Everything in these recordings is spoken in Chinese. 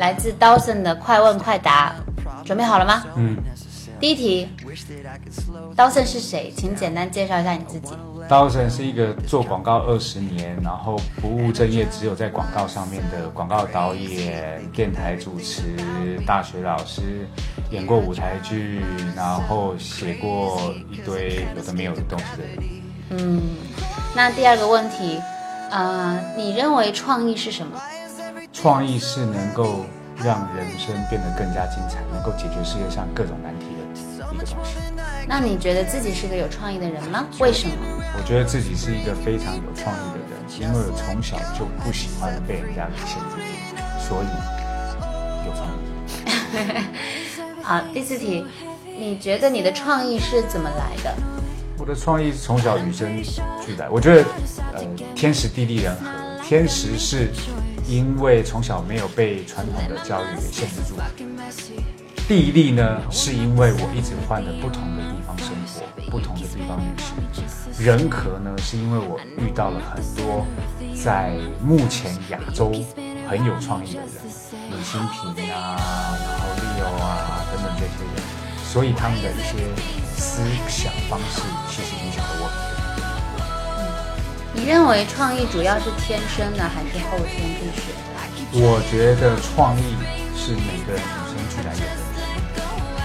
来自 Dawson 的快问快答，准备好了吗？嗯，第一题，Dawson 是谁？请简单介绍一下你自己。Dawson 是一个做广告二十年，然后不务正业，只有在广告上面的广告导演、电台主持、大学老师，演过舞台剧，然后写过一堆有的没有的东西的人。嗯，那第二个问题，呃，你认为创意是什么？创意是能够让人生变得更加精彩，能够解决世界上各种难题的一个东西。那你觉得自己是个有创意的人吗？为什么？我觉得自己是一个非常有创意的人，因为我从小就不喜欢被人家给限制住，所以有创意。好，第四题，你觉得你的创意是怎么来的？我的创意从小与生俱来，我觉得呃天时地利人和，天时是因为从小没有被传统的教育给限制住，地利呢是因为我一直换了不同的地方生活，不同的地方旅行，人和呢是因为我遇到了很多在目前亚洲很有创意的人，李新平啊，然后 Leo 啊等等这些人，所以他们的一些思想方式其实影响了我很多。你认为创意主要是天生的还是后天可以学的？我觉得创意是每个人与生俱来有的，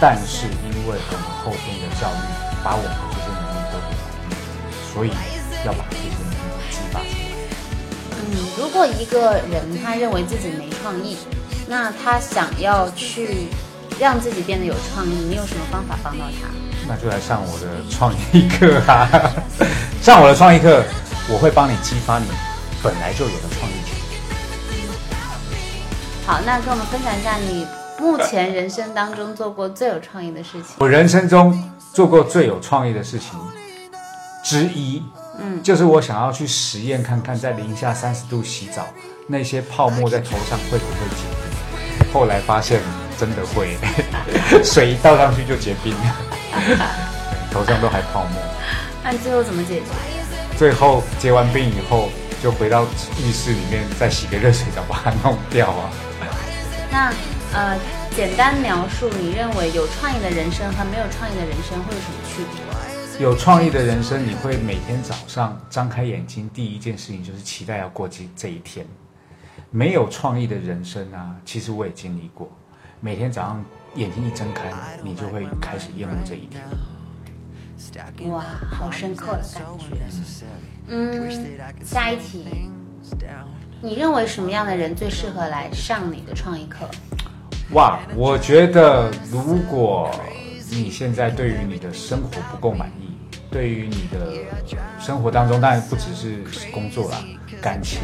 但是因为我们后天的教育把我们的这些能力都给反映，所以要把这些能力激发出来。嗯，如果一个人他认为自己没创意，那他想要去让自己变得有创意，你有什么方法帮到他？那就来上我的创意课啊！上我的创意课，我会帮你激发你本来就有的创意。好，那跟我们分享一下你目前人生当中做过最有创意的事情。我人生中做过最有创意的事情之一，嗯，就是我想要去实验看看，在零下三十度洗澡，那些泡沫在头上会不会结冰？后来发现真的会，水一倒上去就结冰了，头上都还泡沫。那你最后怎么解决？最后结完冰以后，就回到浴室里面再洗个热水澡把它弄掉啊。那呃，简单描述你认为有创意的人生和没有创意的人生会有什么区别？有创意的人生，你会每天早上张开眼睛，第一件事情就是期待要过这这一天。没有创意的人生啊，其实我也经历过。每天早上眼睛一睁开，你就会开始厌恶这一天。哇，好深刻的感觉。嗯，下一题，你认为什么样的人最适合来上你的创意课？哇，我觉得如果你现在对于你的生活不够满意，对于你的生活当中，当然不只是工作啦，感情、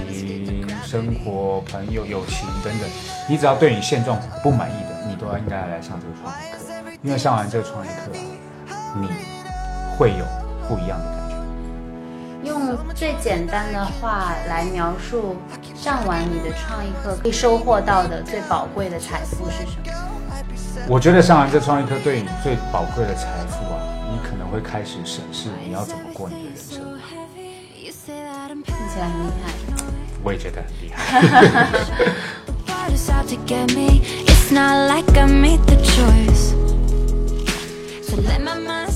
生活、朋友、友情等等，你只要对你现状不满意的，你都要应该来上这个创意课，因为上完这个创意课啊，你会有不一样的感觉。用最简单的话来描述上完你的创意课可以收获到的最宝贵的财富是什么？我觉得上完这创意课对你最宝贵的财富啊，你可能会开始审视你要怎么过你的人生。听起来很厉害。我也觉得很厉害。